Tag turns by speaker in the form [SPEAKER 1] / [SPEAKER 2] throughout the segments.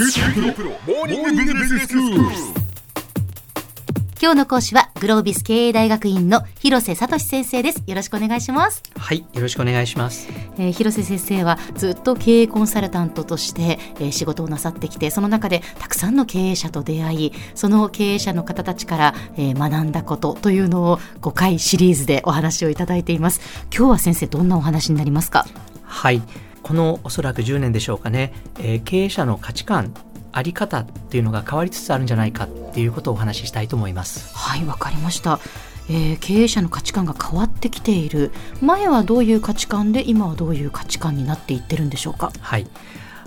[SPEAKER 1] 今日の講師はグロービス経営大学院の広瀬聡先生です。よろしくお願いします。
[SPEAKER 2] はい、よろしくお願いします。
[SPEAKER 1] えー広瀬先生はずっと経営コンサルタントとして、えー仕事をなさってきてその中でたくさんの経営者と出会いその経営者の方たちから、えー学んだことというのを5回シリーズでお話をいただいています。今日は先生どんなお話になりますか？
[SPEAKER 2] はい、このおそらく10年でしょうかね、えー経営者の価値観、あり方っていうのが変わりつつあるんじゃないかっていうことをお話ししたいと思います。
[SPEAKER 1] はいわかりました、えー経営者の価値観が変わってきている前はどういう価値観で今はどういう価値観になっていってるんでしょうか？
[SPEAKER 2] はい。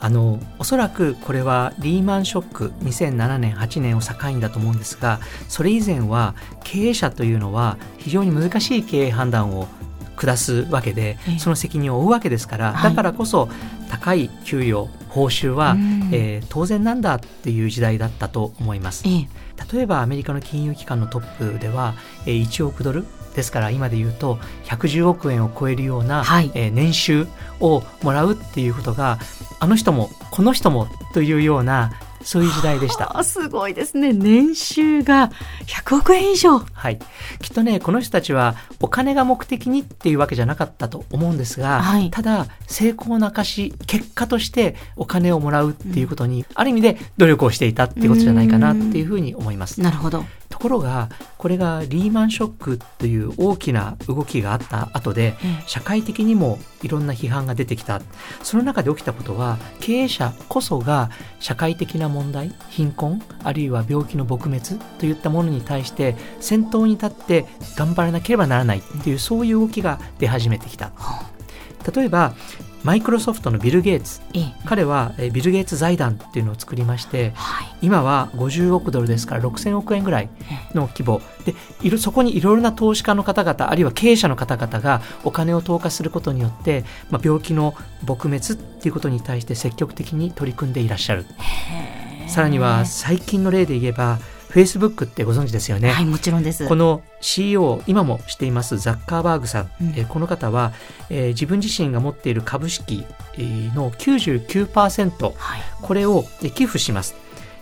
[SPEAKER 2] あのおそらくこれはリーマンショック2007年8年を境にだと思うんですがそれ以前は経営者というのは非常に難しい経営判断を下すわけで
[SPEAKER 1] ええ。
[SPEAKER 2] その責任を負うわけですから、
[SPEAKER 1] はい。
[SPEAKER 2] だからこそ高い給与報酬は、
[SPEAKER 1] うん。
[SPEAKER 2] えー当然なんだっていう時代だったと思います。
[SPEAKER 1] ええ。
[SPEAKER 2] 例えばアメリカの金融機関のトップでは、えー1億ドルですから今で言うと110億円を超えるような、
[SPEAKER 1] はい。
[SPEAKER 2] えー年収をもらうっていうことがあの人もこの人もというようなそういう時代でした。
[SPEAKER 1] あ すごいですね。年収が100億円以上。
[SPEAKER 2] はい、きっとねこの人たちはお金が目的にっていうわけじゃなかったと思うんですが、
[SPEAKER 1] はい。
[SPEAKER 2] ただ成功の証結果としてお金をもらうっていうことに、ある意味で努力をしていたっていうことじゃないかなっていうふうに思います。
[SPEAKER 1] なるほど
[SPEAKER 2] ろがこれがリーマンショックという大きな動きがあった後で
[SPEAKER 1] ええ
[SPEAKER 2] 社会的にもいろんな批判が出てきた。その中で起きたことは経営者こそが社会的な問題貧困あるいは病気の撲滅といったものに対して先頭に立って頑張らなければならないっていうそういう動きが出始めてきた。例えばマイクロソフトのビル・ゲイツ。
[SPEAKER 1] ええ。
[SPEAKER 2] 彼はえービル・ゲイツ財団っていうのを作りまして
[SPEAKER 1] はい。
[SPEAKER 2] 今は50億ドルですから6000億円ぐらいの規模。でそこにいろいろな投資家の方々あるいは経営者の方々がお金を投下することによって、まあ、病気の撲滅っていうことに対して積極的に取り組んでいらっしゃる。さらには最近の例で言えば Facebook ってご存知ですよね、
[SPEAKER 1] はいもちろんです。
[SPEAKER 2] この CEO 今もしていますザッカーバーグさん、
[SPEAKER 1] うん。
[SPEAKER 2] えーこの方は、えー自分自身が持っている株式えーの99%
[SPEAKER 1] はい。
[SPEAKER 2] これをえー寄付します。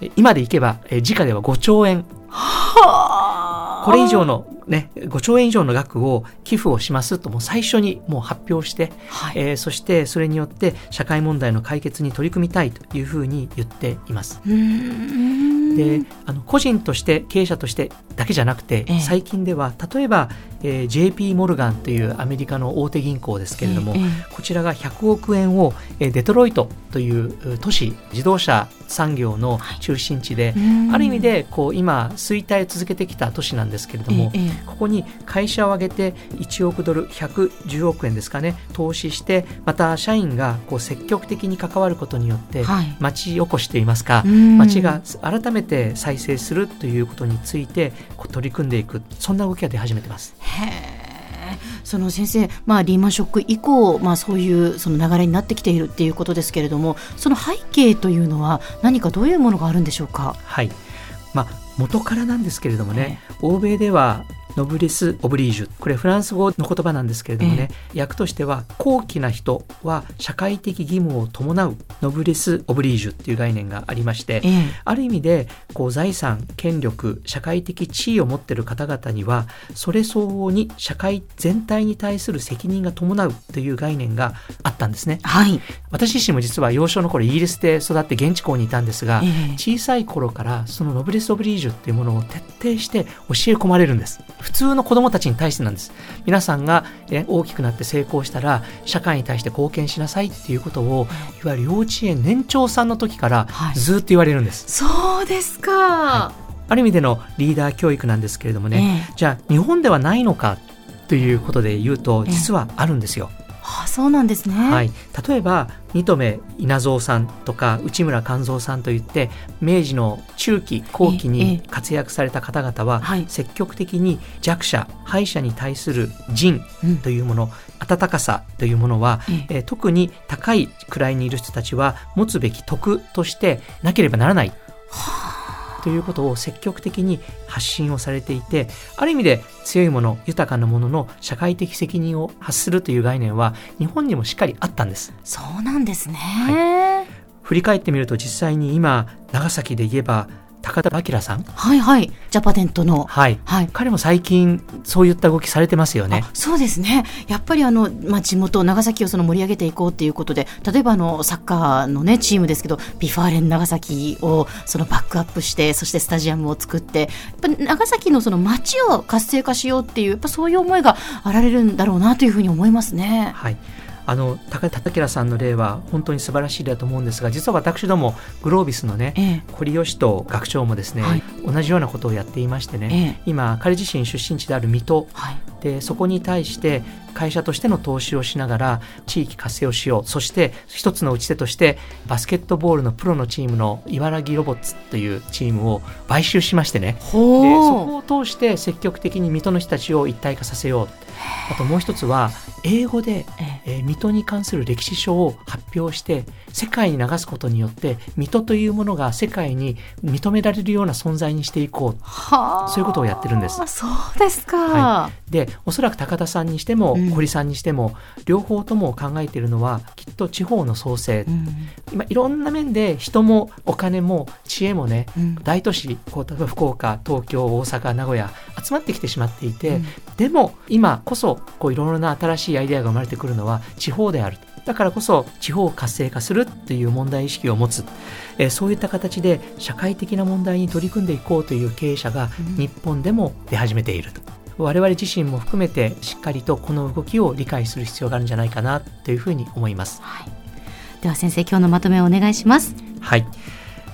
[SPEAKER 2] えー今でいけば、えー時価では5兆円。
[SPEAKER 1] は
[SPEAKER 2] これ以上のね5兆円以上の額を寄付をしますともう最初にもう発表して、
[SPEAKER 1] はい。
[SPEAKER 2] えーそしてそれによって社会問題の解決に取り組みたいというふうに言っています。
[SPEAKER 1] うーん
[SPEAKER 2] であの個人として経営者としてだけじゃなくて、
[SPEAKER 1] ええ。
[SPEAKER 2] 最近では例えば、えー JP モルガンというアメリカの大手銀行ですけれども、
[SPEAKER 1] ええ
[SPEAKER 2] こちらが100億円を、えーデトロイトというう都市自動車産業の中心地で、
[SPEAKER 1] うん。
[SPEAKER 2] ある意味でこう今衰退を続けてきた都市なんですけれども、
[SPEAKER 1] えええ
[SPEAKER 2] ここに会社を挙げて1億ドル110億円ですかね投資してまた社員がこう積極的に関わることによって、
[SPEAKER 1] はい。
[SPEAKER 2] 町おこしといいますか、
[SPEAKER 1] うん。
[SPEAKER 2] 町が改めて再生するということについてこう取り組んでいくそんな動きが出始めてます。
[SPEAKER 1] へえその先生、まあ、リーマンショック以降、まあ、そういうその流れになってきているっていうことですけれどもその背景というのは何かどういうものがあるんでしょうか？
[SPEAKER 2] はいまあ、元からなんですけれどもね、欧米ではノブリス・オブリージュこれフランス語の言葉なんですけれどもね、訳としては高貴な人は社会的義務を伴う。ノブリス・オブリージュっていう概念がありまして、
[SPEAKER 1] ええ。
[SPEAKER 2] ある意味でこう財産権力社会的地位を持っている方々にはそれ相応に社会全体に対する責任が伴うという概念があったんですね。
[SPEAKER 1] はい、
[SPEAKER 2] 私自身も実は幼少の頃イギリスで育って現地校にいたんですが、
[SPEAKER 1] ええ。
[SPEAKER 2] 小さい頃からそのノブレス・オブリージュっていうものを徹底して教え込まれるんです普通の子供たちに対してなんです。皆さんが、え大きくなって成功したら社会に対して貢献しなさいっていうことをい。わゆる幼稚園年長さんの時から
[SPEAKER 1] はい。
[SPEAKER 2] ずっと言われるんです、
[SPEAKER 1] そうですか。
[SPEAKER 2] ある意味でのリーダー教育なんですけれどもね、
[SPEAKER 1] ええ。
[SPEAKER 2] じゃあ日本ではないのかということで言うと
[SPEAKER 1] ええ。
[SPEAKER 2] 実はあるんですよ、
[SPEAKER 1] あそうなんですね。
[SPEAKER 2] はい、例えば二戸目稲造さんとか内村勘三さんといって明治の中期後期
[SPEAKER 1] ええ
[SPEAKER 2] に活躍された方々は
[SPEAKER 1] はい。
[SPEAKER 2] 積極的に弱者敗者に対する仁
[SPEAKER 1] うん。
[SPEAKER 2] というもの温かさというものは、
[SPEAKER 1] え
[SPEAKER 2] 特に高い位にいる人たちは持つべき徳としてなければならないということを積極的に発信をされていてある意味で強いもの豊かなものの社会的責任を発するという概念は日本にもしっかりあったんです
[SPEAKER 1] そうなんですね。
[SPEAKER 2] は振り返ってみると実際に今長崎で言えば高田明さん？
[SPEAKER 1] はいはい。ジャパデントの。
[SPEAKER 2] はい、
[SPEAKER 1] はい。
[SPEAKER 2] 彼も最近そういった動きされてますよね。
[SPEAKER 1] あそうですね。やっぱりあの、まあ、地元長崎をその盛り上げていこうということで例えばあのサッカーの、ね、チームですけど V・ファーレン長崎をそのバックアップしてそしてスタジアムを作ってやっぱり長崎のその街を活性化しようっていうやっぱそういう思いがあられるんだろうなというふうに思いますね。
[SPEAKER 2] はいあの高田明さんの例は本当に素晴らしい例だと思うんですが実は私どもグロービスのね
[SPEAKER 1] ええ。
[SPEAKER 2] 堀義人学長もですね、
[SPEAKER 1] はい。
[SPEAKER 2] 同じようなことをやっていましてね、
[SPEAKER 1] ええ。
[SPEAKER 2] 今彼自身出身地である水戸
[SPEAKER 1] はい
[SPEAKER 2] でそこに対して会社としての投資をしながら地域活性をしよう。そして一つの打ち手としてバスケットボールのプロのチームの茨城ロボッツというチームを買収しましてね。でそこを通して積極的に水戸の人たちを一体化させよう。あともう一つは英語で、
[SPEAKER 1] え
[SPEAKER 2] え。ー水戸に関する歴史書を発表して世界に流すことによって水戸というものが世界に認められるような存在にしていこう。
[SPEAKER 1] はあ。
[SPEAKER 2] そういうことをやってるんです。
[SPEAKER 1] そうですか、
[SPEAKER 2] はでおそらく高田さんにしても
[SPEAKER 1] うん。
[SPEAKER 2] 堀さんにしても、両方とも考えているのはきっと地方の創生、
[SPEAKER 1] うん。
[SPEAKER 2] 今いろんな面で人もお金も知恵もね
[SPEAKER 1] うん。
[SPEAKER 2] 大都市こう例えば福岡東京大阪名古屋集まってきてしまっていて、
[SPEAKER 1] うん。
[SPEAKER 2] でも今こそこういろいろな新しいアイデアが生まれてくるのは地方であるだからこそ地方を活性化するっていう問題意識を持つ、えーそういった形で社会的な問題に取り組んでいこうという経営者が
[SPEAKER 1] うん。
[SPEAKER 2] 日本でも出始めていると。我々自身も含めてしっかりとこの動きを理解する必要があるんじゃないかなというふうに思います。
[SPEAKER 1] はい、では先生今日のまとめをお願いします。
[SPEAKER 2] はい。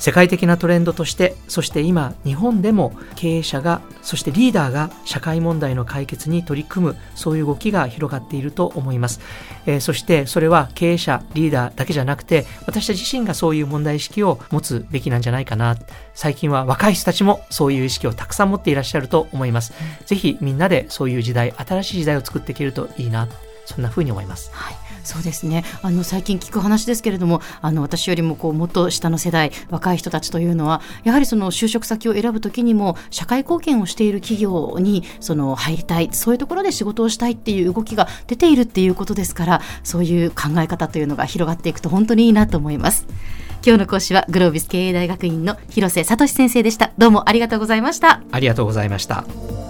[SPEAKER 2] 世界的なトレンドとして、そして今、日本でも経営者が、そしてリーダーが社会問題の解決に取り組む、そういう動きが広がっていると思います。えーそして、それは経営者、リーダーだけじゃなくて、私たち自身がそういう問題意識を持つべきなんじゃないかな。最近は若い人たちもそういう意識をたくさん持っていらっしゃると思います。ぜひみんなでそういう時代、新しい時代を作っていけるといいな。そんな風に思います。
[SPEAKER 1] はい、そうですね。あの最近聞く話ですけれども、あの私よりもこうもっと下の世代、若い人たちというのは、やはりその就職先を選ぶときにも社会貢献をしている企業にその入りたい、そういうところで仕事をしたいっていう動きが出ているっていうことですから、そういう考え方というのが広がっていくと本当にいいなと思います。今日の講師はグロービス経営大学院の広瀬聡先生でした。どうもありがとうございました。
[SPEAKER 2] ありがとうございました。